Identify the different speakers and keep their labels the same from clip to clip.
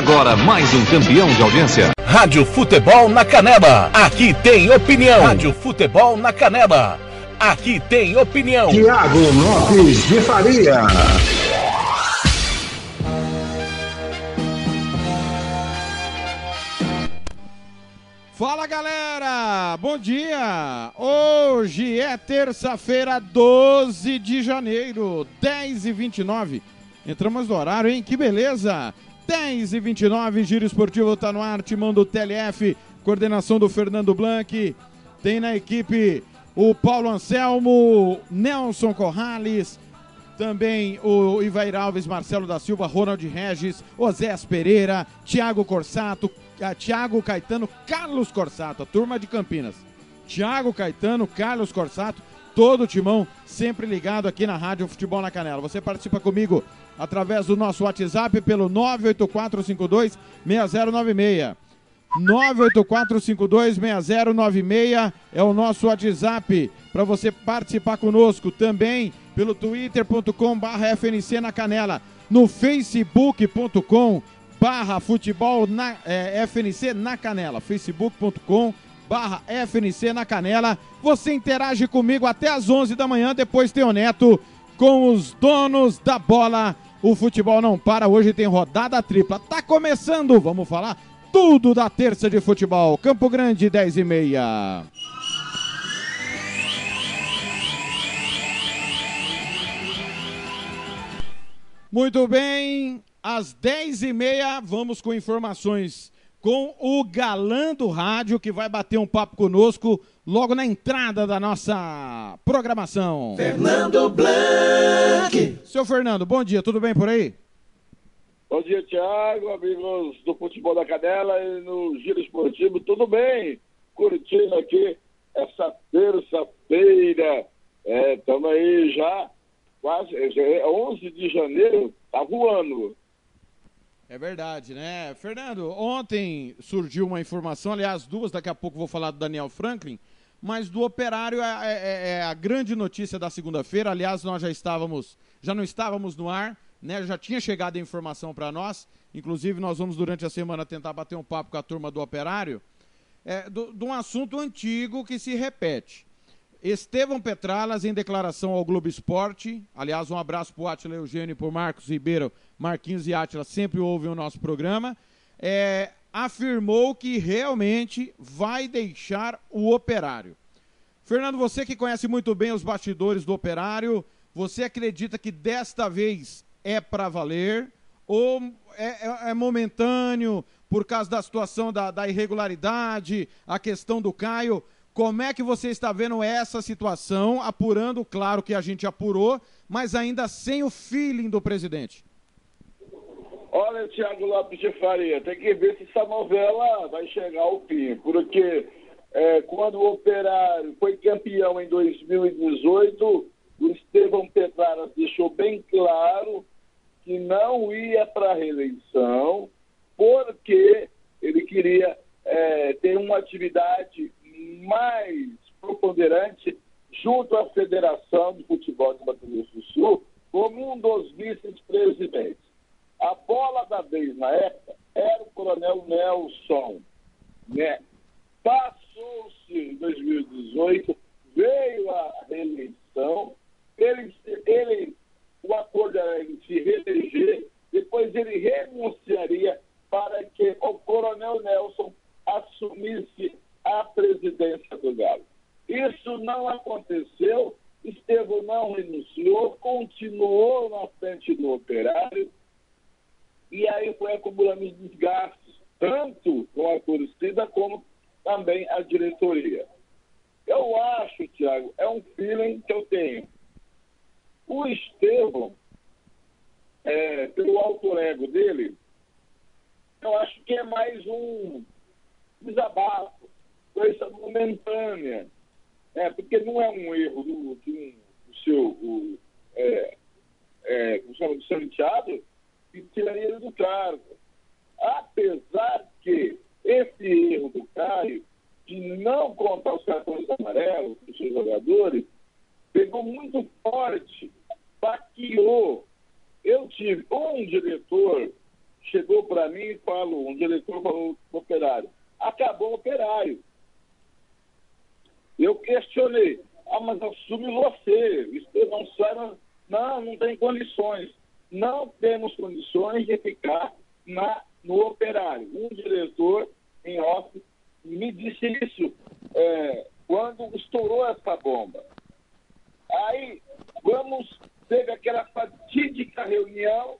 Speaker 1: Agora mais um campeão de audiência.
Speaker 2: Rádio Futebol na Canela. Aqui tem opinião. Rádio Futebol na Canela. Aqui tem opinião.
Speaker 3: Tiago Lopes de Faria.
Speaker 4: Fala galera, bom dia! Hoje é terça-feira, 12 de janeiro, 10 e 29 Entramos no horário, hein? Que beleza! 10 e 29 Giro Esportivo tá no ar, timão do TLF, coordenação do Fernando Blanc. Tem na equipe o Paulo Anselmo, Nelson Corrales, também o Ivair Alves, Marcelo da Silva, Ronald Regis, Osés Pereira, Thiago Corsato, Thiago Caetano, Carlos Corsato, a turma de Campinas. Thiago Caetano, Carlos Corsato, todo o timão sempre ligado aqui na Rádio Futebol na Canela. Você participa comigo através do nosso WhatsApp pelo 98452 6096. 984526096 é o nosso WhatsApp para você participar conosco também pelo twitter.com FNC na Canela, no facebook.com barra futebol na, é, FNC na Canela, facebook.com barra FNC na Canela. Você interage comigo até às 11 da manhã, depois tem o Neto com os donos da bola. O futebol não para, hoje tem rodada tripla. Tá começando, vamos falar tudo da terça de futebol. Campo Grande, 10 e meia. Muito bem, às 10 e meia vamos com informações com o galã do rádio que vai bater um papo conosco logo na entrada da nossa programação.
Speaker 5: Fernando Blanc.
Speaker 4: Seu Fernando, bom dia, tudo bem por aí?
Speaker 6: Bom dia, Thiago, amigos do Futebol da Canela e no Giro Esportivo, tudo bem? Curtindo aqui essa terça-feira, estamos é, aí já, quase, é 11 de janeiro, tá voando.
Speaker 4: É verdade, né? Fernando, ontem surgiu uma informação, aliás, duas, daqui a pouco vou falar do Daniel Franklin, mas do operário é, é, é a grande notícia da segunda-feira. Aliás, nós já estávamos, já não estávamos no ar, né? Já tinha chegado a informação para nós. Inclusive, nós vamos durante a semana tentar bater um papo com a turma do operário, é, de um assunto antigo que se repete. Estevão Petralas, em declaração ao Globo Esporte, aliás, um abraço para o Atila Eugênio e para Marcos Ribeiro, Marquinhos e Atila sempre ouvem o nosso programa, é, afirmou que realmente vai deixar o operário. Fernando, você que conhece muito bem os bastidores do operário, você acredita que desta vez é para valer ou é, é, é, momentâneo por causa da situação da, da irregularidade, a questão do Caio? Como é que você está vendo essa situação, apurando, claro que a gente apurou, mas ainda sem o feeling do presidente?
Speaker 6: Olha, Tiago Lopes de Faria, tem que ver se essa novela vai chegar ao fim, porque é, quando o Operário foi campeão em 2018, o Estevão Petraras deixou bem claro que não ia para a reeleição, porque ele queria é, ter uma atividade mais preponderante junto à Federação de Futebol de Mato Grosso do Sul como um dos vice-presidentes. A bola da vez na época era o coronel Nelson. Né? Passou-se em 2018, veio a reeleição, ele, ele, o acordo era ele se reeleger, depois ele renunciaria para que o coronel Nelson assumisse a presidência do Galo. Isso não aconteceu, Estevão não renunciou, continuou na frente do operário, e aí foi acumulando desgastes, tanto com a torcida como também a diretoria. Eu acho, Tiago, é um feeling que eu tenho. O Estevão, é, pelo alto ego dele, eu acho que é mais um desabafo coisa momentânea. É, porque não é um erro do, do, do seu, o, é, é, do seu enteado que tiraria ele do cargo. Apesar que esse erro do Caio de não contar os cartões amarelos dos seus jogadores pegou muito forte, baqueou. Eu tive um diretor chegou para mim e falou, um diretor falou operário, acabou o operário. Eu questionei, ah, mas assume você, Estevão Sara, não, não tem condições. Não temos condições de ficar na, no operário. Um diretor em off me disse isso é, quando estourou essa bomba. Aí, vamos, teve aquela fatídica reunião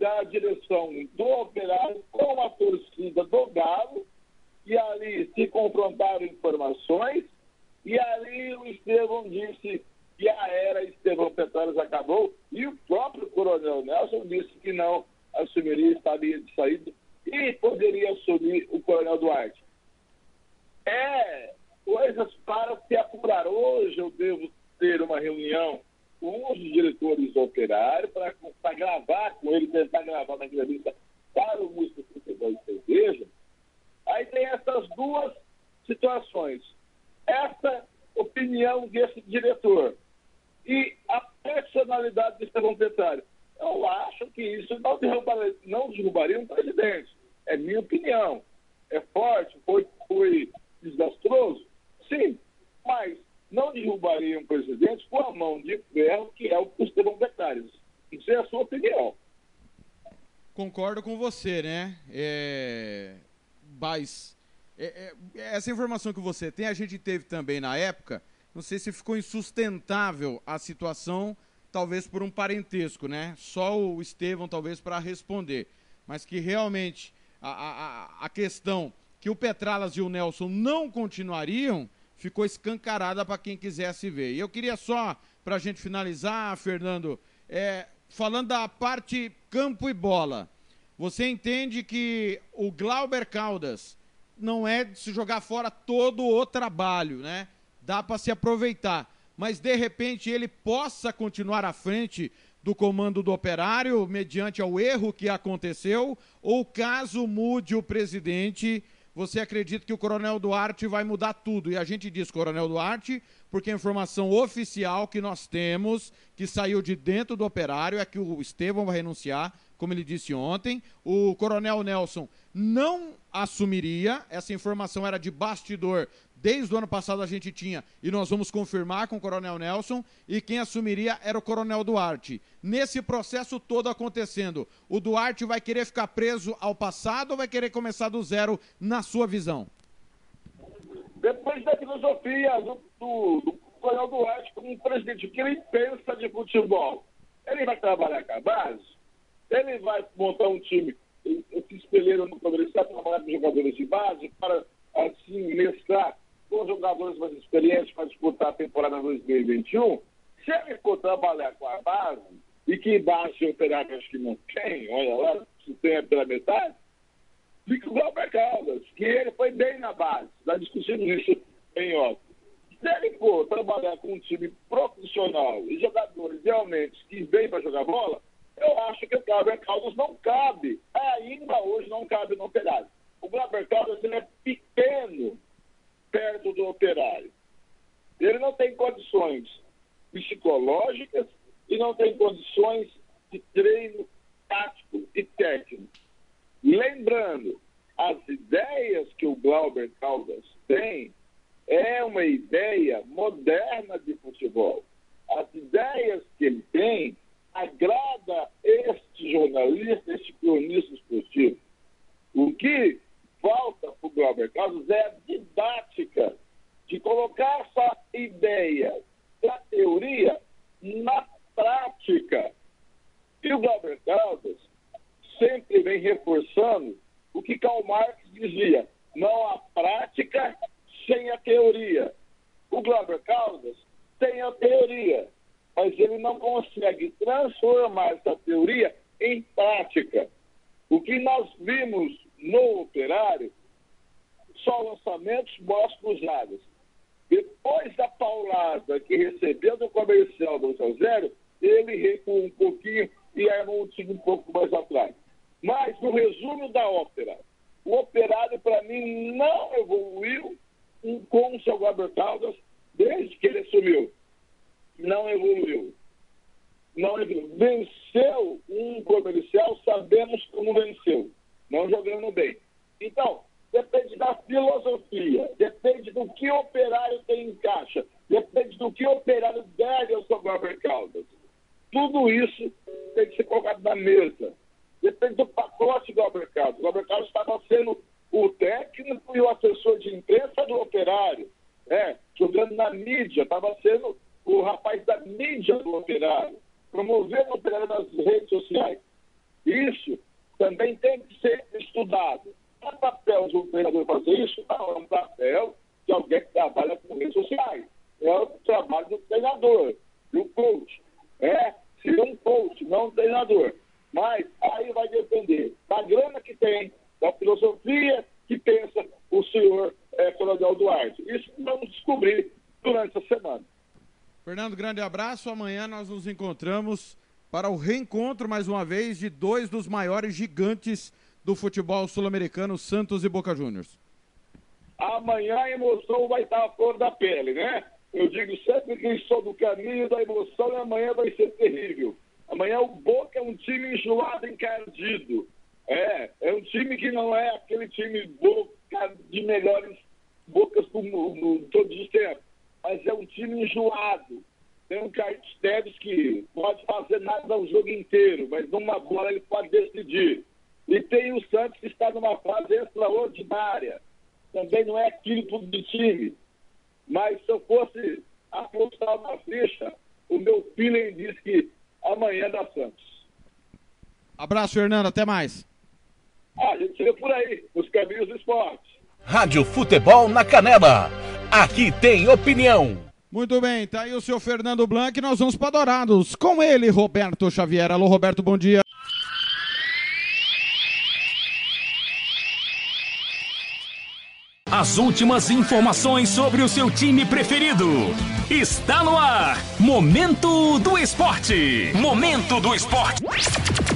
Speaker 6: da direção do operário com a torcida do Galo, e ali se confrontaram informações, e ali o Estevão disse que a era Estevão Petróleos acabou, e o próprio Coronel Nelson disse que não assumiria, estaria de saída, e poderia assumir o Coronel Duarte. É coisas para se apurar. Hoje eu devo ter uma reunião com os diretores operários para gravar com ele, tentar gravar uma entrevista para o Música Futebol e Cerveja. Aí tem essas duas situações. Essa opinião desse diretor e a personalidade de Estevão Petário. Eu acho que isso não derrubaria, não derrubaria um presidente. É minha opinião. É forte, foi, foi desastroso? Sim, mas não derrubaria um presidente com a mão de ferro, que é o Estevão Petário. Isso é a sua opinião.
Speaker 4: Concordo com você, né? É... Mas é, é, essa informação que você tem, a gente teve também na época. Não sei se ficou insustentável a situação, talvez por um parentesco, né? Só o Estevão, talvez, para responder. Mas que realmente a, a, a questão que o Petralas e o Nelson não continuariam ficou escancarada para quem quisesse ver. E eu queria só, para a gente finalizar, Fernando, é, falando da parte campo e bola. Você entende que o Glauber Caldas não é de se jogar fora todo o trabalho, né? Dá para se aproveitar. Mas de repente ele possa continuar à frente do comando do operário, mediante ao erro que aconteceu, ou caso mude o presidente, você acredita que o Coronel Duarte vai mudar tudo. E a gente diz Coronel Duarte porque a informação oficial que nós temos, que saiu de dentro do operário, é que o Estevão vai renunciar, como ele disse ontem. O Coronel Nelson não assumiria, essa informação era de bastidor Desde o ano passado a gente tinha, e nós vamos confirmar com o Coronel Nelson, e quem assumiria era o Coronel Duarte. Nesse processo todo acontecendo, o Duarte vai querer ficar preso ao passado ou vai querer começar do zero, na sua visão?
Speaker 6: Depois da filosofia do, do, do Coronel Duarte como presidente, o que ele pensa de futebol? Ele vai trabalhar com a base? Ele vai montar um time, se espelheiro no comercial, trabalhar com jogadores de base para assim mesclar com jogadores mais experientes para disputar a temporada 2021, se ele for trabalhar com a base, e que base operária acho que não tem, olha lá, se tem pela metade, fica o Glauber Caldas, que ele foi bem na base, está discutindo isso em off. Se ele for trabalhar com um time profissional e jogadores realmente que vêm para jogar bola, eu acho que o Glauber Caldas não cabe, ainda hoje não cabe no operário. O Glauber Caldas ele é pequeno perto do operário. Ele não tem condições psicológicas e não tem condições de treino tático e técnico. Lembrando, as ideias que o Glauber Caldas tem é uma ideia moderna de futebol. As ideias que ele tem agrada este jornalista, este cronista esportivo. O que falta para o Glauber Carlos é a didática de colocar essa ideia da teoria na prática. E o Glauber Caldas sempre vem reforçando o que Karl Marx dizia: não há prática sem a teoria. O Glauber Caldas tem a teoria, mas ele não consegue transformar essa teoria em prática. O que nós vimos no operário, só lançamentos, bolas cruzadas. Depois da paulada que recebeu do comercial do Zero, ele recuou um pouquinho e armou um time um pouco mais atrás. Mas, no resumo da ópera, o operário, para mim, não evoluiu com o seu Gabriel Caldas desde que ele assumiu. Não evoluiu. não venceu um comercial, sabemos como venceu, jogando bem. Então, depende da filosofia, depende do que o operário tem em caixa, depende do que o operário deve ao seu Glauber Caldas. Tudo isso tem que ser colocado na mesa. Depende do pacote do Glauber Caldas. O Glauber Caldas estava sendo o técnico e o assessor de imprensa do operário, é, jogando na mídia, estava sendo o rapaz da mídia do operário, promovendo o operário nas redes sociais. Isso também tem que ser estudado. É papel de um treinador fazer isso? Não, é um papel de alguém que trabalha com redes sociais. É o trabalho do treinador, do coach. É ser um coach, não um treinador. Mas aí vai depender da grana que tem, da filosofia que pensa o senhor é, Coronel Duarte. Isso vamos descobrir durante a semana.
Speaker 4: Fernando, Amanhã nós nos encontramos para o reencontro, mais uma vez, de dois dos maiores gigantes do futebol sul-americano, Santos e Boca Juniors?
Speaker 6: Amanhã a emoção vai estar a flor da pele, né? Eu digo sempre que estou do caminho da emoção e amanhã vai ser terrível. Amanhã o Boca é um time enjoado, encardido. É, é um time que não é aquele time Boca de melhores bocas do mundo, todos os tempos. Mas é um time enjoado. Tem um Carlos Teves que pode fazer nada o jogo inteiro, mas numa bola ele pode decidir. E tem o Santos que está numa fase extraordinária. Também não é aquilo tudo de time. Mas se eu fosse apostar uma ficha, o meu feeling diz que amanhã dá Santos.
Speaker 4: Abraço, Fernando. Até mais.
Speaker 6: Ah, a gente se vê por aí, nos caminhos do esporte.
Speaker 2: Rádio Futebol na Canela. Aqui tem opinião.
Speaker 4: Muito bem, tá aí o seu Fernando Blanc. Nós vamos para Dourados. Com ele, Roberto Xavier. Alô, Roberto, bom dia.
Speaker 7: As últimas informações sobre o seu time preferido. Está no ar. Momento do Esporte. Momento do Esporte.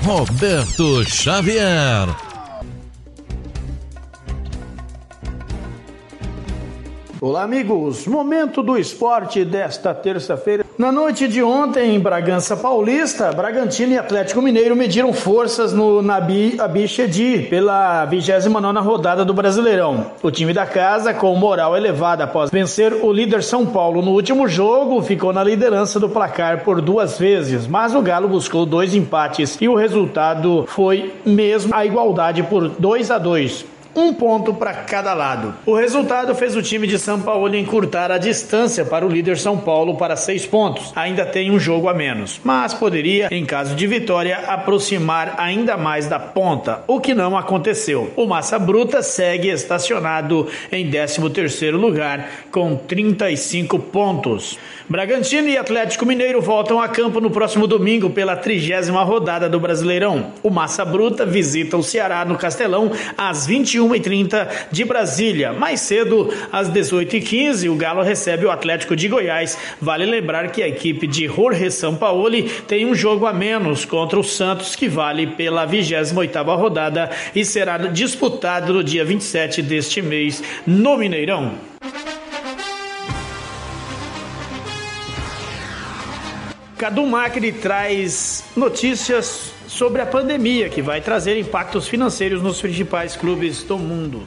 Speaker 8: Roberto Xavier.
Speaker 9: Olá, amigos. Momento do esporte desta terça-feira. Na noite de ontem, em Bragança Paulista, Bragantino e Atlético Mineiro mediram forças no Nabi Abichedi pela 29 rodada do Brasileirão. O time da casa, com moral elevada após vencer o líder São Paulo no último jogo, ficou na liderança do placar por duas vezes, mas o Galo buscou dois empates e o resultado foi mesmo a igualdade por 2 a 2 um ponto para cada lado. O resultado fez o time de São Paulo encurtar a distância para o líder São Paulo para seis pontos. Ainda tem um jogo a menos, mas poderia, em caso de vitória, aproximar ainda mais da ponta, o que não aconteceu. O Massa Bruta segue estacionado em 13º lugar com 35 pontos. Bragantino e Atlético Mineiro voltam a campo no próximo domingo pela trigésima rodada do Brasileirão. O Massa Bruta visita o Ceará no Castelão às 21h30 de Brasília. Mais cedo, às 18h15, o Galo recebe o Atlético de Goiás. Vale lembrar que a equipe de Jorge Sampaoli tem um jogo a menos contra o Santos, que vale pela 28ª rodada e será disputado no dia 27 deste mês no Mineirão. Cadu Macri traz notícias sobre a pandemia que vai trazer impactos financeiros nos principais clubes do mundo.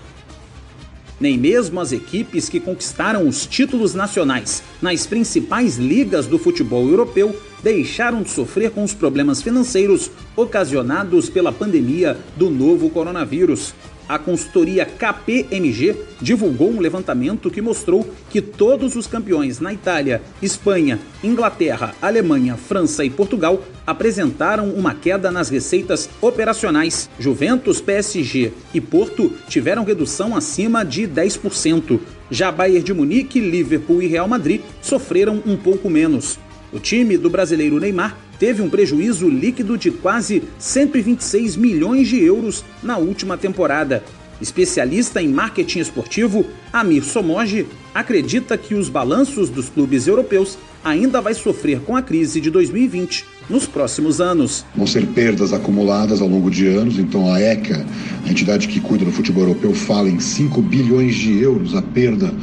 Speaker 10: Nem mesmo as equipes que conquistaram os títulos nacionais nas principais ligas do futebol europeu deixaram de sofrer com os problemas financeiros ocasionados pela pandemia do novo coronavírus a consultoria KPMG divulgou um levantamento que mostrou que todos os campeões na Itália, Espanha, Inglaterra, Alemanha, França e Portugal apresentaram uma queda nas receitas operacionais. Juventus, PSG e Porto tiveram redução acima de 10%. Já Bayern de Munique, Liverpool e Real Madrid sofreram um pouco menos. O time do brasileiro Neymar teve um prejuízo líquido de quase 126 milhões de euros na última temporada. Especialista em marketing esportivo, Amir Somoji acredita que os balanços dos clubes europeus ainda vai sofrer com a crise de 2020 nos próximos anos.
Speaker 3: Vão ser perdas acumuladas ao longo de anos, então a ECA, a entidade que cuida do futebol europeu, fala em 5 bilhões de euros a perda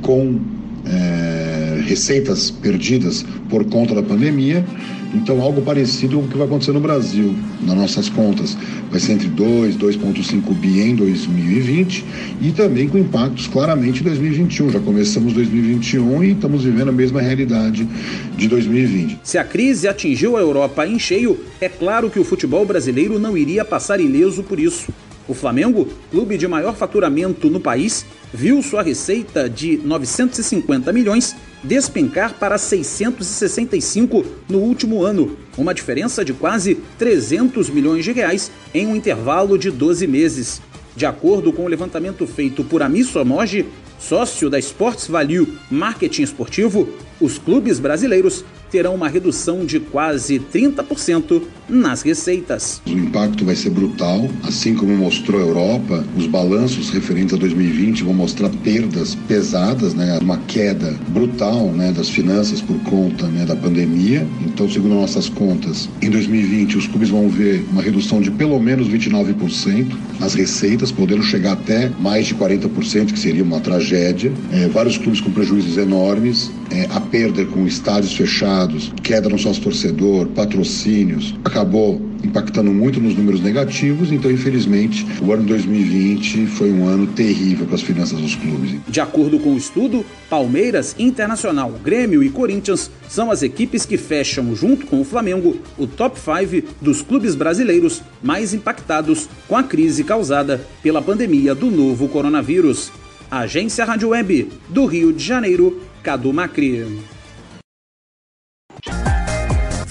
Speaker 3: com é, receitas perdidas por conta da pandemia Então, algo parecido com o que vai acontecer no Brasil, nas nossas contas. Vai ser entre 2, 2,5 bi em 2020 e também com impactos claramente em 2021. Já começamos 2021 e estamos vivendo a mesma realidade de 2020.
Speaker 10: Se a crise atingiu a Europa em cheio, é claro que o futebol brasileiro não iria passar ileso por isso. O Flamengo, clube de maior faturamento no país, viu sua receita de 950 milhões despencar para 665 no último ano, uma diferença de quase 300 milhões de reais em um intervalo de 12 meses. De acordo com o levantamento feito por Amisso Amoji, sócio da Sports Value Marketing Esportivo, os clubes brasileiros terão uma redução de quase 30% nas receitas.
Speaker 3: O impacto vai ser brutal, assim como mostrou a Europa, os balanços referentes a 2020 vão mostrar perdas pesadas, né, uma queda brutal, né, das finanças por conta, né, da pandemia. Então, segundo nossas contas, em 2020 os clubes vão ver uma redução de pelo menos 29% nas receitas, podendo chegar até mais de 40%, que seria uma tragédia. É, vários clubes com prejuízos enormes, é, a perda com estádios fechados, queda no sócio torcedor, patrocínios, acabou impactando muito nos números negativos, então infelizmente o ano 2020 foi um ano terrível para as finanças dos clubes.
Speaker 10: De acordo com o estudo, Palmeiras, Internacional, Grêmio e Corinthians são as equipes que fecham, junto com o Flamengo, o top 5 dos clubes brasileiros mais impactados com a crise causada pela pandemia do novo coronavírus. Agência Rádio Web do Rio de Janeiro, Cadu Macri.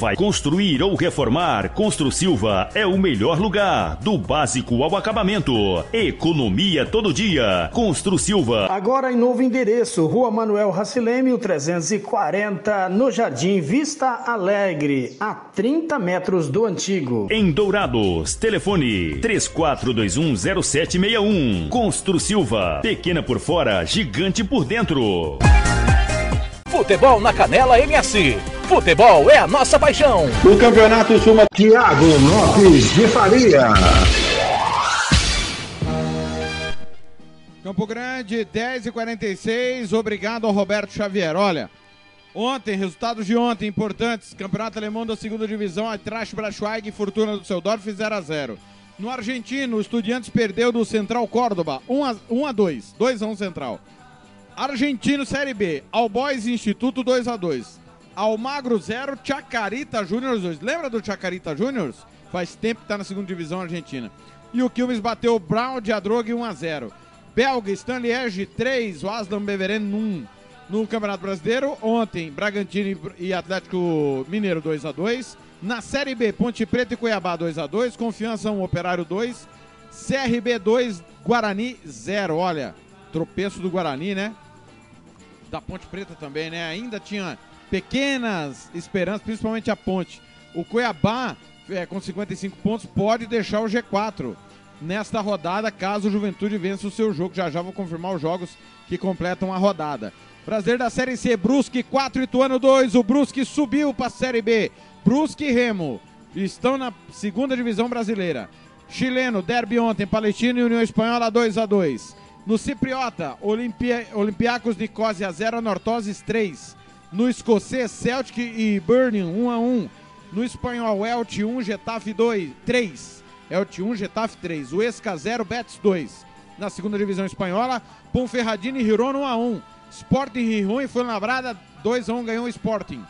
Speaker 7: Vai construir ou reformar? Constru Silva é o melhor lugar. Do básico ao acabamento. Economia todo dia. Constru Silva.
Speaker 9: Agora em novo endereço, Rua Manuel Racileme, 340, no Jardim Vista Alegre, a 30 metros do antigo.
Speaker 7: Em Dourados, telefone 34210761. Constru Silva. Pequena por fora, gigante por dentro.
Speaker 2: Futebol na Canela MS. Futebol é a nossa paixão.
Speaker 11: O campeonato suma Thiago Lopes de Faria.
Speaker 4: Campo Grande, 10 e 46 Obrigado ao Roberto Xavier. Olha, ontem, resultados de ontem importantes. Campeonato Alemão da segunda divisão, Eintracht Braunschweig e Fortuna do Düsseldorf 0 a 0 No argentino, o Estudiantes perdeu do Central Córdoba 1 a, 1 a 2 2 a 1 Central. Argentino Série B, All Boys Instituto 2 a 2 Almagro 0, Chacarita Júnior 2. Lembra do Chacarita Júnior? Faz tempo que tá na segunda divisão argentina. E o Quilmes bateu o Brown de Adrogue 1 a 0 Belga, Stanley Erge 3, o Aslan Beveren 1. No Campeonato Brasileiro, ontem, Bragantino e Atlético Mineiro 2 a 2 Na Série B, Ponte Preta e Cuiabá 2 a 2 Confiança 1, Operário 2. CRB 2, Guarani 0. Olha, tropeço do Guarani, né? Da Ponte Preta também, né? Ainda tinha pequenas esperanças, principalmente a Ponte. O Cuiabá, é, com 55 pontos, pode deixar o G4 nesta rodada, caso o Juventude vença o seu jogo. Já já vou confirmar os jogos que completam a rodada. Brasileiro da Série C, Brusque 4, Ituano 2. O Brusque subiu para a Série B. Brusque e Remo estão na segunda divisão brasileira. Chileno, derby ontem, Palestina e União Espanhola 2 a 2 No Cipriota, Olimpia, Olympiacos Nicosia 0, Nortoses 3. No escocês, Celtic e Burning 1 a 1 No espanhol, Elche 1, Getafe 2, 3. Elche 1, Getafe 3. O Esca 0, Betis 2. Na segunda divisão espanhola, Ponferradina e Girona 1 a 1 Sporting Rijon e Fuenlabrada 2 a 1 ganhou o Sporting.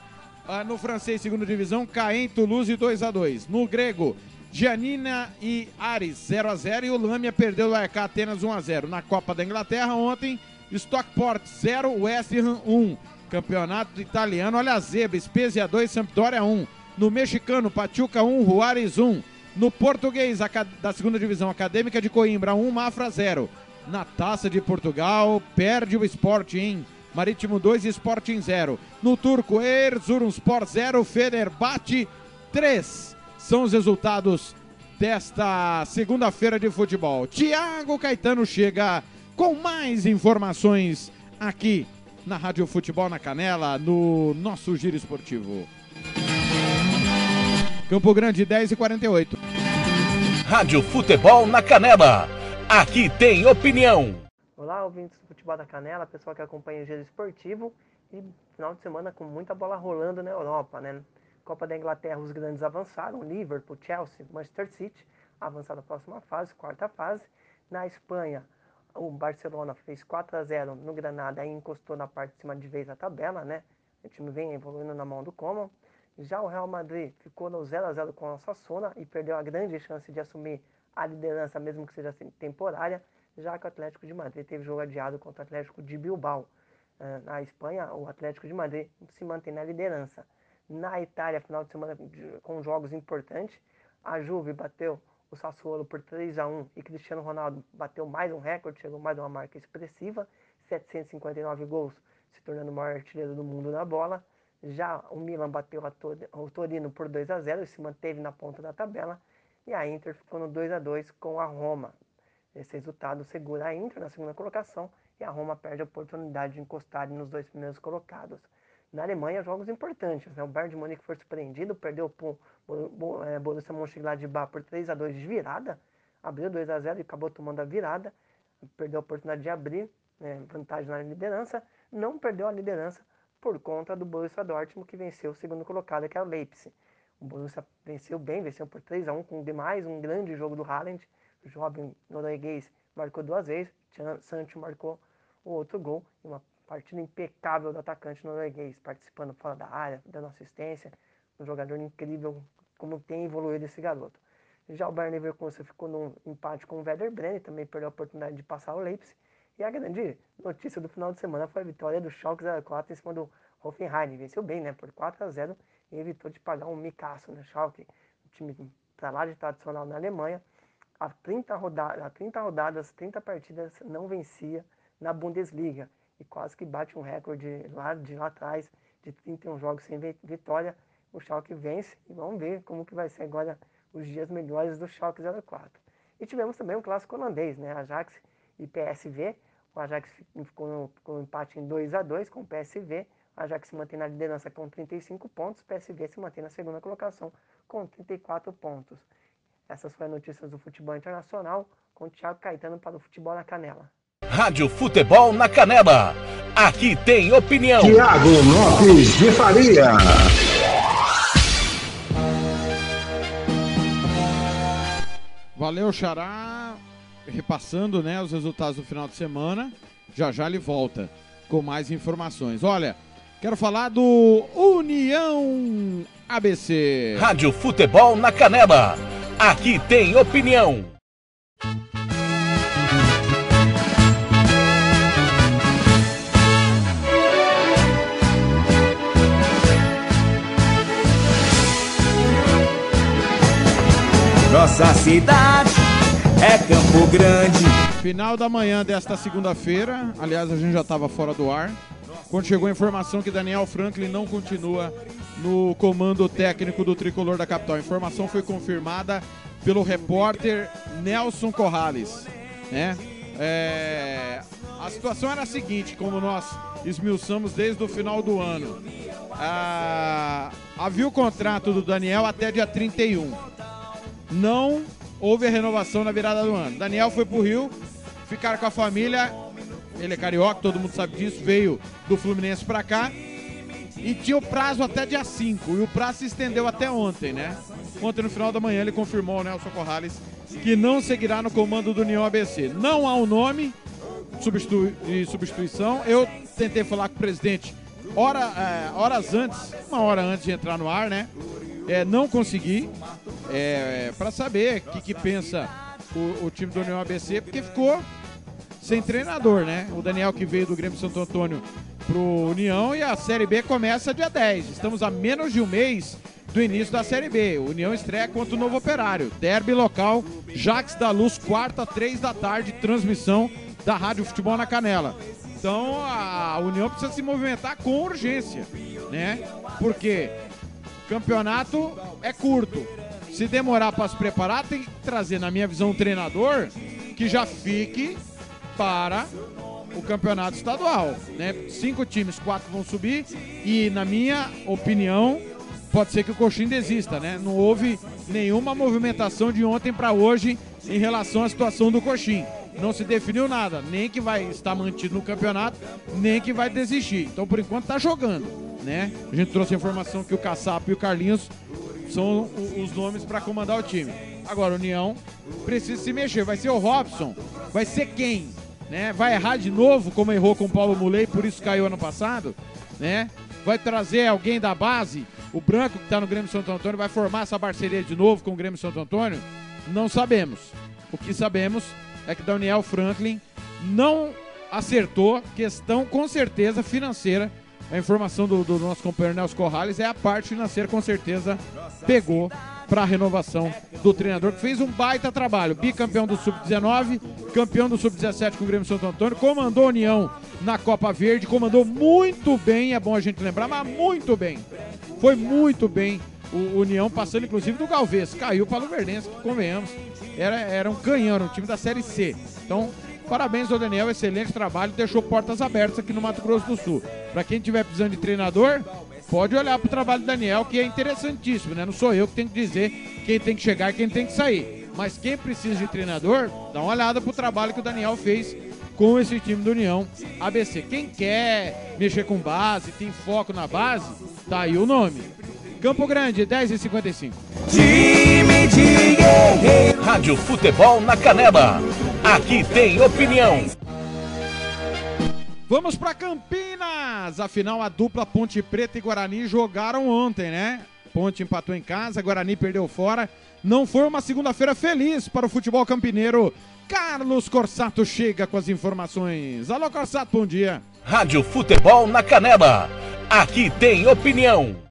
Speaker 4: Ah, no francês, segunda divisão, Caen, Toulouse 2 a 2 No grego, Giannina e Ares 0 a 0 e o Lâmia perdeu o AEK Atenas 1 a 0 Na Copa da Inglaterra ontem, Stockport 0, West Ham 1. Campeonato italiano, olha a zebra, Spezia 2, Sampdoria 1. No mexicano, Pachuca 1, Juárez 1. No português, da segunda divisão, Acadêmica de Coimbra 1, Mafra 0. Na Taça de Portugal, perde o Sporting? Marítimo 2 e Sporting 0. No turco, Erzurumspor 0, Fenerbahçe 3. São os resultados desta segunda-feira de futebol. Tiago Caetano chega com mais informações aqui na Rádio Futebol na Canela, no nosso giro esportivo. Campo Grande 10 e 48.
Speaker 2: Rádio Futebol na Canela. Aqui tem opinião.
Speaker 12: Olá, ouvintes do Futebol da Canela, pessoal que acompanha o giro esportivo e final de semana com muita bola rolando na Europa, né? Copa da Inglaterra, os grandes avançaram, Liverpool, Chelsea, Manchester City, avançaram à próxima fase, quarta fase. Na Espanha, o Barcelona fez 4 a 0 no Granada e encostou na parte de cima de vez a tabela, né? O time vem evoluindo na mão do Coman. Já o Real Madrid ficou no 0 a 0 com a Sassona e perdeu a grande chance de assumir a liderança, mesmo que seja temporária, já que o Atlético de Madrid teve jogo adiado contra o Atlético de Bilbao. Eh, na Espanha, o Atlético de Madrid se mantém na liderança. Na Itália, final de semana com jogos importantes, a Juve bateu o Sassuolo por 3 a 1 e Cristiano Ronaldo bateu mais um recorde, chegou mais uma marca expressiva, 759 gols, se tornando o maior artilheiro do mundo na bola. Já o Milan bateu o Torino por 2 a 0 e se manteve na ponta da tabela. E a Inter ficou no 2 a 2 com a Roma. Esse resultado segura a Inter na segunda colocação e a Roma perde a oportunidade de encostar nos dois primeiros colocados. Na Alemanha, jogos importantes. Né? O Bayern de Munique foi surpreendido, perdeu para o é, Borussia Mönchengladbach por 3 a 2 de virada, abriu 2 a 0 e acabou tomando a virada, perdeu a oportunidade de abrir né, vantagem na liderança, não perdeu a liderança por conta do Borussia Dortmund, que venceu o segundo colocado, que é o Leipzig. O Borussia venceu bem, venceu por 3 a 1 com demais um grande jogo do Haaland, o jovem norueguês marcou duas vezes, Sancho marcou o outro gol, uma partida impecável do atacante norueguês, participando fora da área, dando assistência. Um jogador incrível, como tem evoluído esse garoto. Já o Bayern Leverkusen ficou num empate com o Werder Bremen, também perdeu a oportunidade de passar o Leipzig. E a grande notícia do final de semana foi a vitória do Schalke 04 em cima do Hoffenheim. Venceu bem, né? Por 4 a 0 e evitou de pagar um micaço, né? Schalke, um time para lá de tradicional na Alemanha. Há 30, roda há 30 rodadas, 30 partidas não vencia na Bundesliga e quase que bate um recorde lá de lá atrás de 31 jogos sem vitória. O Schalke vence e vamos ver como que vai ser agora os dias melhores do Schalke 04. E tivemos também um clássico holandês, né? Ajax e PSV. O Ajax ficou com um empate em 2 a 2 com o PSV. O Ajax se mantém na liderança com 35 pontos. O PSV se mantém na segunda colocação com 34 pontos. Essas foram as notícias do futebol internacional com o Thiago Caetano para o Futebol na Canela.
Speaker 2: Rádio Futebol na Canela. Aqui tem opinião.
Speaker 11: Tiago Lopes de Faria.
Speaker 4: Valeu, Xará. Repassando né, os resultados do final de semana. Já já ele volta com mais informações. Olha, quero falar do União ABC.
Speaker 2: Rádio Futebol na Canela. Aqui tem opinião.
Speaker 5: Nossa cidade é Campo Grande.
Speaker 4: Final da manhã desta segunda-feira, aliás, a gente já estava fora do ar, quando chegou a informação que Daniel Franklin não continua no comando técnico do tricolor da capital. A informação foi confirmada pelo repórter Nelson Corrales. Né? É... A situação era a seguinte, como nós esmiuçamos desde o final do ano. Ah, havia o contrato do Daniel até dia 31 não houve a renovação na virada do ano. Daniel foi pro Rio, ficar com a família, ele é carioca, todo mundo sabe disso, veio do Fluminense pra cá e tinha o prazo até dia 5 e o prazo se estendeu até ontem, né? Ontem no final da manhã ele confirmou o Nelson Corrales que não seguirá no comando do União ABC. Não há um nome de substituição. Eu tentei falar com o presidente hora, é, horas antes, uma hora antes de entrar no ar, né? É, não consegui é, para saber o que, que pensa o, o, time do União ABC, porque ficou sem treinador, né? O Daniel que veio do Grêmio Santo Antônio pro União e a Série B começa dia 10. Estamos a menos de um mês do início da Série B. O União estreia contra o Novo Operário. Derby local, Jax da Luz, quarta, três da tarde, transmissão da Rádio Futebol na Canela. Então a União precisa se movimentar com urgência, né? Porque campeonato é curto. Se demorar para se preparar, tem que trazer, na minha visão, um treinador que já fique para o campeonato estadual. Né? Cinco times, quatro vão subir e, na minha opinião, pode ser que o Coxim desista. Né? Não houve nenhuma movimentação de ontem para hoje em relação à situação do Coxim. Não se definiu nada, nem que vai estar mantido no campeonato, nem que vai desistir. Então, por enquanto, está jogando. né? A gente trouxe a informação que o Caçapo e o Carlinhos são os nomes para comandar o time. Agora, União precisa se mexer. Vai ser o Robson? Vai ser quem? Né? Vai errar de novo, como errou com o Paulo Mulei, por isso caiu ano passado? Né? Vai trazer alguém da base? O Branco, que está no Grêmio Santo Antônio, vai formar essa parceria de novo com o Grêmio Santo Antônio? Não sabemos. O que sabemos é que Daniel Franklin não acertou questão, com certeza, financeira. A informação do, do nosso companheiro Nelson Corrales é a parte financeira, com certeza, pegou para a renovação do treinador, que fez um baita trabalho. Bicampeão do Sub-19, campeão do Sub-17 com o Grêmio Santo Antônio, comandou a União na Copa Verde, comandou muito bem, é bom a gente lembrar, mas muito bem. Foi muito bem o União, passando inclusive do Galvez. Caiu para o Luverdense, convenhamos. Era, era um canhão, era um time da Série C. Então, Parabéns ao Daniel, excelente trabalho, deixou portas abertas aqui no Mato Grosso do Sul. Para quem tiver precisando de treinador, pode olhar para o trabalho do Daniel, que é interessantíssimo, né? Não sou eu que tenho que dizer quem tem que chegar e quem tem que sair. Mas quem precisa de treinador, dá uma olhada pro trabalho que o Daniel fez com esse time do União ABC. Quem quer mexer com base, tem foco na base, tá aí o nome. Campo Grande, 10 e 55
Speaker 2: Time de. Rádio Futebol na Canela. Aqui tem opinião.
Speaker 4: Vamos para Campinas. Afinal, a dupla Ponte Preta e Guarani jogaram ontem, né? Ponte empatou em casa, Guarani perdeu fora. Não foi uma segunda-feira feliz para o futebol campineiro. Carlos Corsato chega com as informações. Alô, Corsato, bom dia.
Speaker 2: Rádio Futebol na Canela. Aqui tem opinião.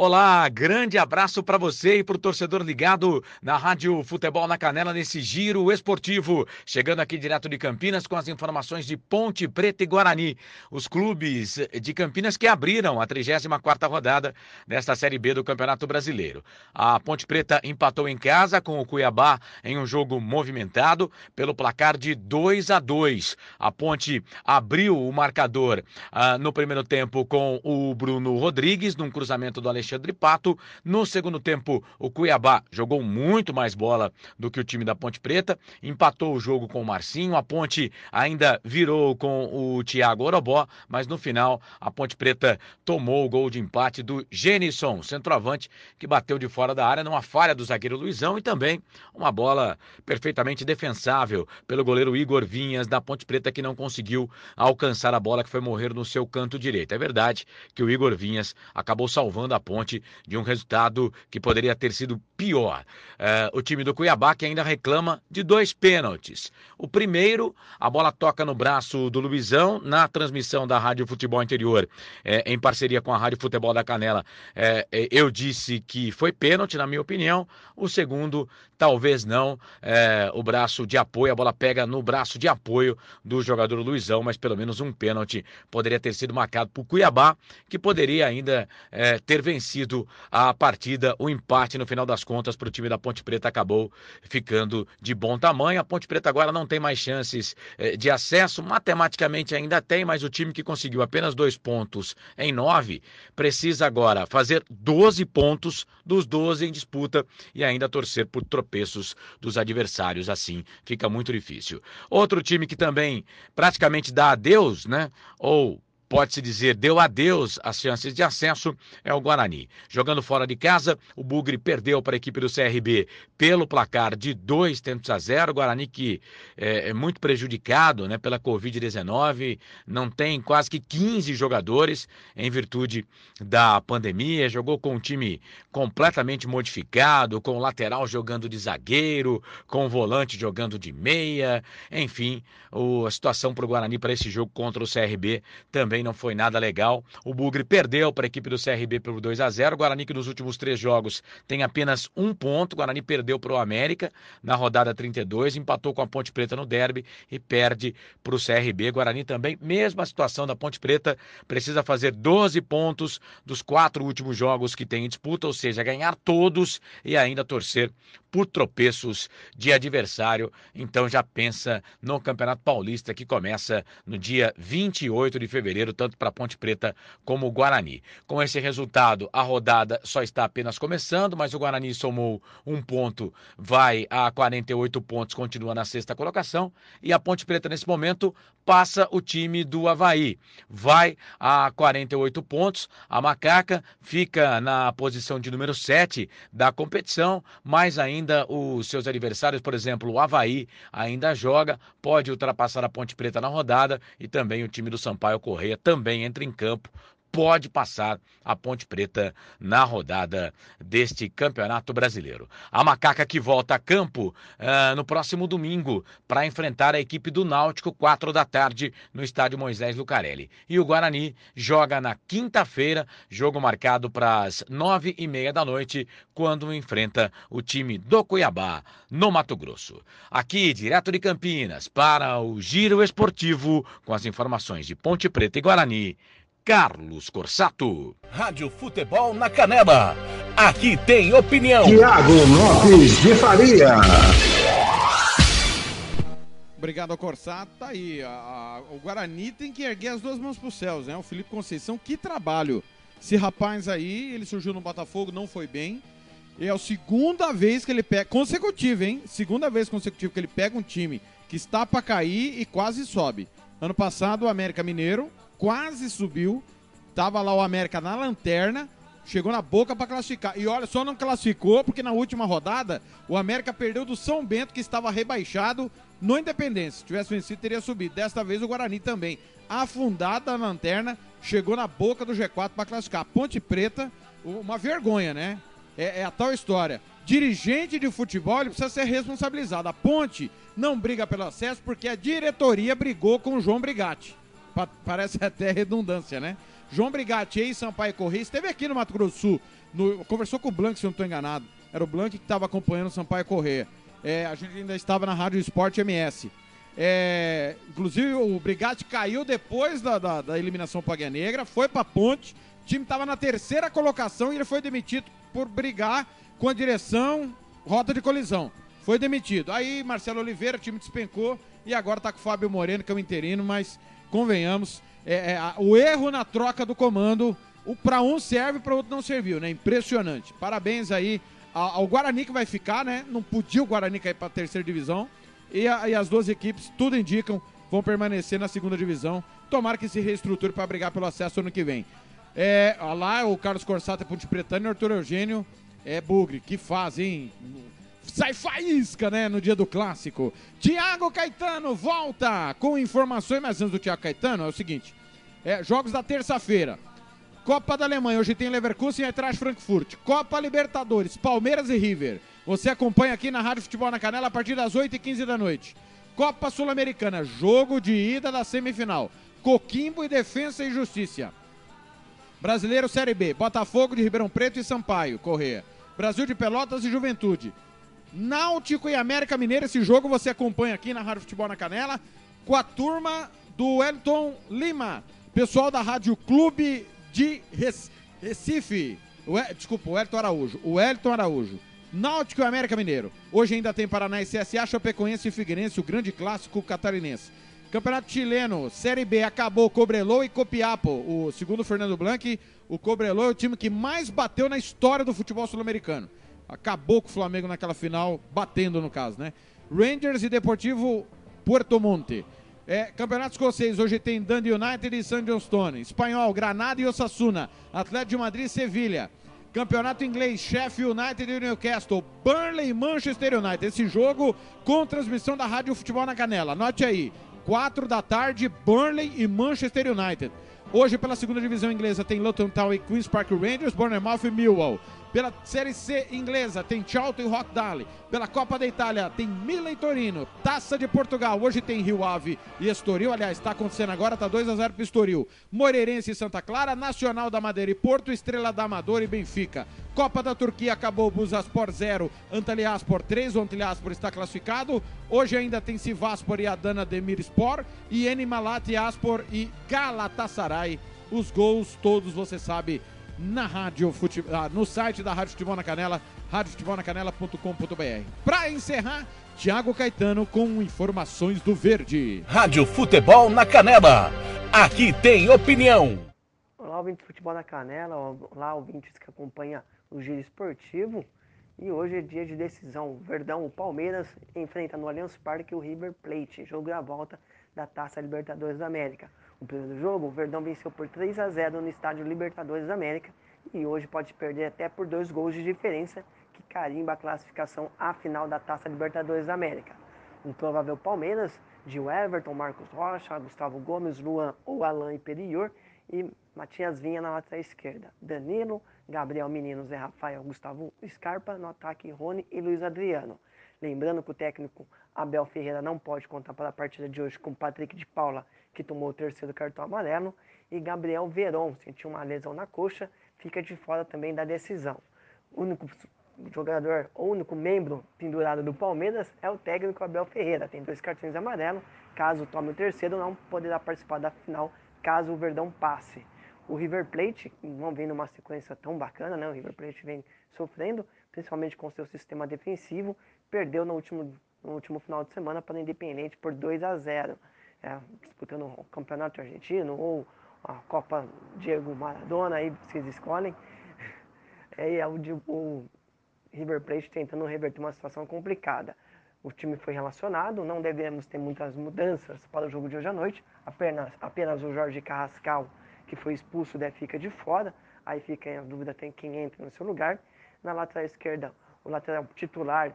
Speaker 13: Olá, grande abraço para você e para o torcedor ligado na Rádio Futebol na Canela nesse giro esportivo. Chegando aqui direto de Campinas com as informações de Ponte Preta e Guarani. Os clubes de Campinas que abriram a 34ª rodada desta Série B do Campeonato Brasileiro. A Ponte Preta empatou em casa com o Cuiabá em um jogo movimentado pelo placar de 2 a 2. A Ponte abriu o marcador uh, no primeiro tempo com o Bruno Rodrigues num cruzamento do Alexandre Alexandre Pato. No segundo tempo, o Cuiabá jogou muito mais bola do que o time da Ponte Preta, empatou o jogo com o Marcinho. A Ponte ainda virou com o Thiago Orobó, mas no final a Ponte Preta tomou o gol de empate do Genison, centroavante, que bateu de fora da área numa falha do zagueiro Luizão e também uma bola perfeitamente defensável pelo goleiro Igor Vinhas da Ponte Preta, que não conseguiu alcançar a bola que foi morrer no seu canto direito. É verdade que o Igor Vinhas acabou salvando a Ponte ponte de um resultado que poderia ter sido pior. É, o time do Cuiabá que ainda reclama de dois pênaltis. O primeiro, a bola toca no braço do Luizão na transmissão da Rádio Futebol Interior, é, em parceria com a Rádio Futebol da Canela. É, é eu disse que foi pênalti, na minha opinião. O segundo, talvez não. É, o braço de apoio, a bola pega no braço de apoio do jogador Luizão, mas pelo menos um pênalti poderia ter sido marcado por Cuiabá, que poderia ainda é, ter vencido a partida, o empate no final das contas para o time da Ponte Preta acabou ficando de bom tamanho. A Ponte Preta agora não tem mais chances eh, de acesso, matematicamente ainda tem, mas o time que conseguiu apenas dois pontos em nove precisa agora fazer 12 pontos dos 12 em disputa e ainda torcer por tropeços dos adversários. Assim fica muito difícil. Outro time que também praticamente dá adeus, né? Ou pode-se dizer, deu adeus às chances de acesso, é o Guarani. Jogando fora de casa, o Bugre perdeu para a equipe do CRB pelo placar de 2 tentos a 0. Guarani que é, é muito prejudicado né, pela Covid-19, não tem quase que 15 jogadores em virtude da pandemia, jogou com um time completamente modificado, com o lateral jogando de zagueiro, com o volante jogando de meia, enfim, o, a situação para o Guarani para esse jogo contra o CRB também também não foi nada legal. O Bugre perdeu para a equipe do CRB pelo 2 a 0 O Guarani, que nos últimos três jogos tem apenas um ponto. O Guarani perdeu para o América na rodada 32, empatou com a Ponte Preta no derby e perde para o CRB. Guarani também, mesma situação da Ponte Preta, precisa fazer 12 pontos dos quatro últimos jogos que tem em disputa, ou seja, ganhar todos e ainda torcer por tropeços de adversário. Então já pensa no Campeonato Paulista que começa no dia 28 de fevereiro, tanto para Ponte Preta como o Guarani. Com esse resultado, a rodada só está apenas começando, mas o Guarani somou um ponto, vai a 48 pontos, continua na sexta colocação. E a Ponte Preta, nesse momento, passa o time do Havaí. Vai a 48 pontos. A Macaca fica na posição de número 7 da competição, mais ainda ainda os seus adversários, por exemplo, o Havaí ainda joga, pode ultrapassar a Ponte Preta na rodada e também o time do Sampaio Correia também entra em campo pode passar a Ponte Preta na rodada deste Campeonato Brasileiro. A Macaca que volta a campo uh, no próximo domingo para enfrentar a equipe do Náutico, quatro da tarde, no estádio Moisés Lucarelli. E o Guarani joga na quinta-feira, jogo marcado para as nove e meia da noite, quando enfrenta o time do Cuiabá, no Mato Grosso. Aqui, direto de Campinas, para o Giro Esportivo, com as informações de Ponte Preta e Guarani. Carlos Corsato.
Speaker 2: Rádio Futebol na Canela. Aqui tem opinião.
Speaker 11: Tiago Lopes de Faria.
Speaker 4: Obrigado ao Corsato. Tá aí. A, a, o Guarani tem que erguer as duas mãos para os céus, né? O Felipe Conceição, que trabalho. Esse rapaz aí, ele surgiu no Botafogo, não foi bem. E é a segunda vez que ele pega. Consecutiva, hein? Segunda vez consecutiva que ele pega um time que está para cair e quase sobe. Ano passado, o América Mineiro quase subiu. Tava lá o América na lanterna, chegou na boca para classificar. E olha, só não classificou porque na última rodada o América perdeu do São Bento, que estava rebaixado no Independência. Se tivesse vencido, teria subido. Desta vez o Guarani também, afundado na lanterna, chegou na boca do G4 para classificar. Ponte Preta, uma vergonha, né? É, é, a tal história. Dirigente de futebol ele precisa ser responsabilizado. A Ponte não briga pelo acesso porque a diretoria brigou com o João Brigatti parece até redundância, né? João Brigatti, ex-Sampaio Correia, esteve aqui no Mato Grosso do Sul, no, conversou com o Blanc, se eu não estou enganado. Era o Blanc que estava acompanhando o Sampaio Correia. É, a gente ainda estava na Rádio Esporte MS. É, inclusive, o Brigatti caiu depois da, da, da eliminação Paguia Negra, foi para Ponte, o time estava na terceira colocação e ele foi demitido por brigar com a direção, rota de colisão. Foi demitido. Aí Marcelo Oliveira, o time despencou e agora está com o Fábio Moreno, que é o interino, mas convenhamos, é, é, o erro na troca do comando, o para um serve, para outro não serviu, né? Impressionante. Parabéns aí ao, ao, Guarani que vai ficar, né? Não podia o Guarani cair para terceira divisão. E, a, e, as duas equipes, tudo indicam, vão permanecer na segunda divisão. Tomara que se reestruture para brigar pelo acesso ano que vem. É, lá o Carlos Corsato é Ponte Pretano e o Arthur Eugênio é Bugre. Que faz, hein? Sai faísca, né, no dia do clássico. Tiago Caetano volta com informações, mas antes do Tiago Caetano, é o seguinte: é, jogos da terça-feira. Copa da Alemanha, hoje tem Leverkusen e atrás Frankfurt. Copa Libertadores, Palmeiras e River. Você acompanha aqui na Rádio Futebol na Canela a partir das 8h15 da noite. Copa Sul-Americana, jogo de ida da semifinal. Coquimbo e Defensa e Justiça. Brasileiro Série B, Botafogo de Ribeirão Preto e Sampaio, Correia. Brasil de Pelotas e Juventude. Náutico e América Mineiro. Esse jogo você acompanha aqui na Rádio Futebol na Canela com a turma do Elton Lima, pessoal da Rádio Clube de Recife. O, desculpa, o Elton Araújo. O Elton Araújo. Náutico e América Mineiro. Hoje ainda tem Paraná e CSA, Chapecoense e Figueirense, o grande clássico catarinense. Campeonato chileno, Série B, acabou Cobrelô e Copiapo. O segundo Fernando Blanc, o Cobrelô é o time que mais bateu na história do futebol sul-americano acabou com o Flamengo naquela final, batendo no caso, né? Rangers e Deportivo Puerto Monte. É, Campeonato Escocês, hoje tem Dundee United e St. Johnstone. Espanhol, Granada e Osasuna. Atlético de Madrid e Sevilha. Campeonato Inglês, Sheffield United e Newcastle. Burnley e Manchester United. Esse jogo com transmissão da Rádio Futebol na Canela. Anote aí, 4 da tarde, Burnley e Manchester United. Hoje, pela segunda divisão inglesa, tem Luton Town e Queen's Park Rangers, Bournemouth e Millwall. Pela Série C inglesa tem Charlton e Rockdale. Pela Copa da Itália tem Milan e Torino. Taça de Portugal. Hoje tem Rio Ave e Estoril. Aliás, está acontecendo agora, tá 2 a 0 para Estoril. Moreirense e Santa Clara, Nacional da Madeira e Porto, Estrela da Amadora e Benfica. Copa da Turquia acabou Buzaspor 0, Antalyaspor 3. O Antalyaspor está classificado. Hoje ainda tem Sivaspor e Adana Demirspor e Eni Malatyaspor e Galatasaray. Os gols todos, você sabe, na rádio fute... ah, no site da Rádio Futebol na Canela, radiofutebolnacanela.com.br. Para encerrar, Thiago Caetano com informações do Verde.
Speaker 2: Rádio Futebol na Canela. Aqui tem opinião.
Speaker 12: Olá, ouvintes do Futebol na Canela. Olá, ouvintes que acompanham o Giro Esportivo. E hoje é dia de decisão. O Verdão, o Palmeiras, enfrenta no Allianz Parque o River Plate. Jogo da volta da Taça Libertadores da América. O primeiro jogo, o Verdão venceu por 3 a 0 no estádio Libertadores da América. E hoje pode perder até por dois gols de diferença que carimba a classificação à final da Taça Libertadores da América. Um provável Palmeiras de Everton, Marcos Rocha, Gustavo Gomes, Luan ou Alain Imperior e Matias Vinha na lateral esquerda. Danilo, Gabriel Menino, Zé Rafael, Gustavo Scarpa no ataque Rony e Luiz Adriano. Lembrando que o técnico Abel Ferreira não pode contar para a partida de hoje com Patrick de Paula, que tomou o terceiro cartão amarelo, e Gabriel Veron sentiu uma lesão na coxa, fica de fora também da decisão. O único jogador, o único membro pendurado do Palmeiras é o técnico Abel Ferreira. Tem dois cartões amarelos. Caso tome o terceiro, não poderá participar da final caso o Verdão passe. O River Plate não vem numa sequência tão bacana, né? O River Plate vem sofrendo, principalmente com seu sistema defensivo. Perdeu no último, no último final de semana para o Independente por 2 a 0 é, disputando o Campeonato Argentino ou a Copa Diego Maradona, aí vocês escolhem. É, é o, o River Plate tentando reverter uma situação complicada. O time foi relacionado, não devemos ter muitas mudanças para o jogo de hoje à noite. Apenas, apenas o Jorge Carrascal, que foi expulso, deve fica de fora. Aí fica a dúvida tem quem entra no seu lugar. Na lateral esquerda, o lateral titular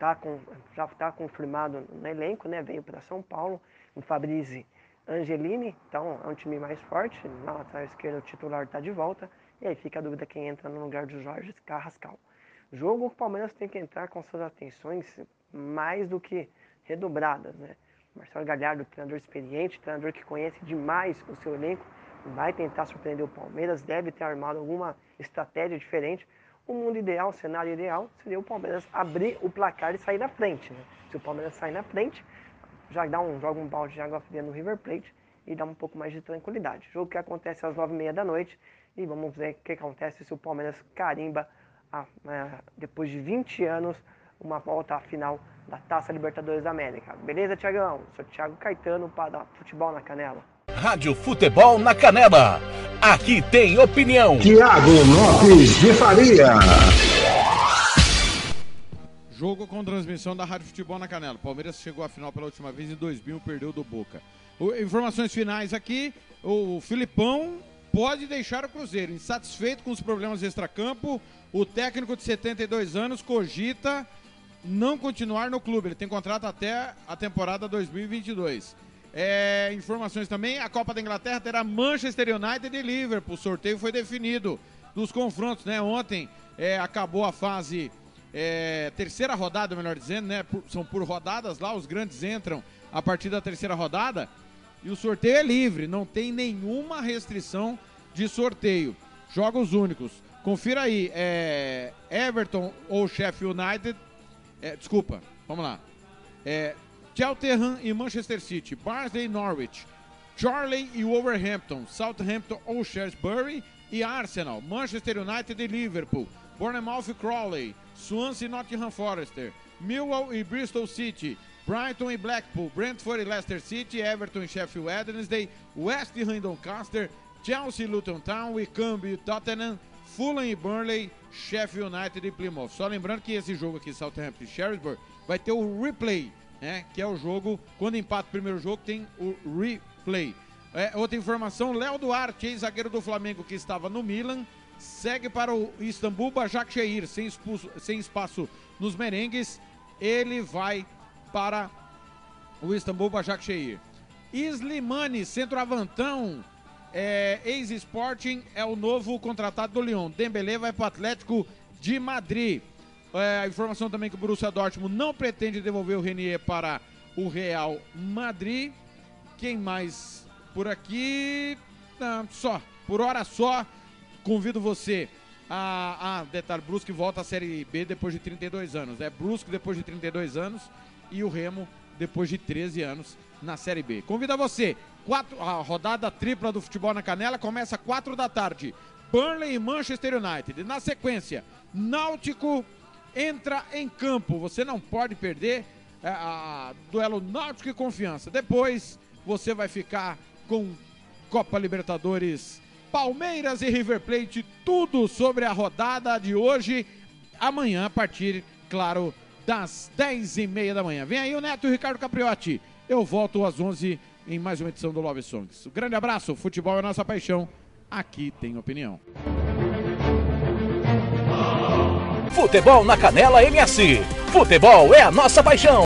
Speaker 12: tá com, já está confirmado no elenco, né? Veio para São Paulo, o Fabrizi Angelini, então é um time mais forte. Na lateral esquerda, o titular está de volta. E aí fica a dúvida quem entra no lugar do Jorge Carrascal. Jogo o Palmeiras tem que entrar com suas atenções mais do que redobradas, né? Marcelo Galhardo, treinador experiente, treinador que conhece demais o seu elenco, vai tentar surpreender o Palmeiras, deve ter armado alguma estratégia diferente. O mundo ideal, o cenário ideal, seria o Palmeiras abrir o placar e sair na frente. Né? Se o Palmeiras sair na frente, já dá um, joga um balde de água fria no River Plate e dá um pouco mais de tranquilidade. Jogo que acontece às nove e meia da noite e vamos ver o que acontece se o Palmeiras carimba a, a, depois de 20 anos, uma volta à final da Taça Libertadores da América. Beleza, Tiagão? Sou Thiago Caetano para Futebol na Canela.
Speaker 2: Rádio Futebol na Canela. Aqui tem opinião.
Speaker 11: Tiago Lopes de Faria.
Speaker 4: Jogo com transmissão da Rádio Futebol na Canela. Palmeiras chegou à final pela última vez em 2000, perdeu do Boca. O, informações finais aqui. O Filipão pode deixar o Cruzeiro insatisfeito com os problemas extracampo. O técnico de 72 anos cogita não continuar no clube. Ele tem contrato até a temporada 2022. É, informações também: a Copa da Inglaterra terá Manchester United e Liverpool. O sorteio foi definido dos confrontos, né? Ontem é, acabou a fase é, terceira rodada, melhor dizendo, né? Por, são por rodadas lá, os grandes entram a partir da terceira rodada. E o sorteio é livre, não tem nenhuma restrição de sorteio. Jogos únicos. Confira aí, é, Everton ou Sheffield United. É, desculpa, vamos lá. É, Cheltenham e Manchester City, Barnsley e Norwich, Charlie e Wolverhampton, Southampton ou Shrewsbury e Arsenal, Manchester United e Liverpool, Bournemouth e Crawley, Swansea e Nottingham Forest, Millwall e Bristol City, Brighton e Blackpool, Brentford e Leicester City, Everton e Sheffield Wednesday, West Ham e Doncaster, Chelsea e Luton Town, Wycombe e Tottenham, Fulham e Burnley, Sheffield United e Plymouth. Só lembrando que esse jogo aqui, Southampton e Shrewsbury, vai ter o replay, né? Que é o jogo, quando empata o primeiro jogo, tem o replay. É, outra informação, Léo Duarte, ex-zagueiro do Flamengo que estava no Milan, segue para o Istambul Başakşehir, sem, expulso, sem espaço nos merengues, ele vai para o Istambul Başakşehir. Slimani, centroavantão, é, ex-Sporting, é o novo contratado do Lyon. Dembélé vai para o Atlético de Madrid. É, a informação também que o Borussia Dortmund não pretende devolver o Renier para o Real Madrid. Quem mais por aqui? Não, só, por hora só. Convido você a, a detalhe, Brusque volta à Série B depois de 32 anos. É Brusque depois de 32 anos e o Remo depois de 13 anos na Série B. Convido a você, quatro, a rodada tripla do futebol na Canela começa às 4 da tarde. Burnley e Manchester United. Na sequência, Náutico entra em campo. Você não pode perder é, a duelo Náutico e Confiança. Depois você vai ficar com Copa Libertadores, Palmeiras e River Plate, tudo sobre a rodada de hoje, amanhã, a partir, claro, das 10 e meia da manhã. Vem aí o Neto e o Ricardo Capriotti. Eu volto às 11 em mais uma edição do Love Songs. Um grande abraço, futebol é nossa paixão. Aqui tem opinião.
Speaker 2: Futebol na Canela MS. Futebol é a nossa paixão.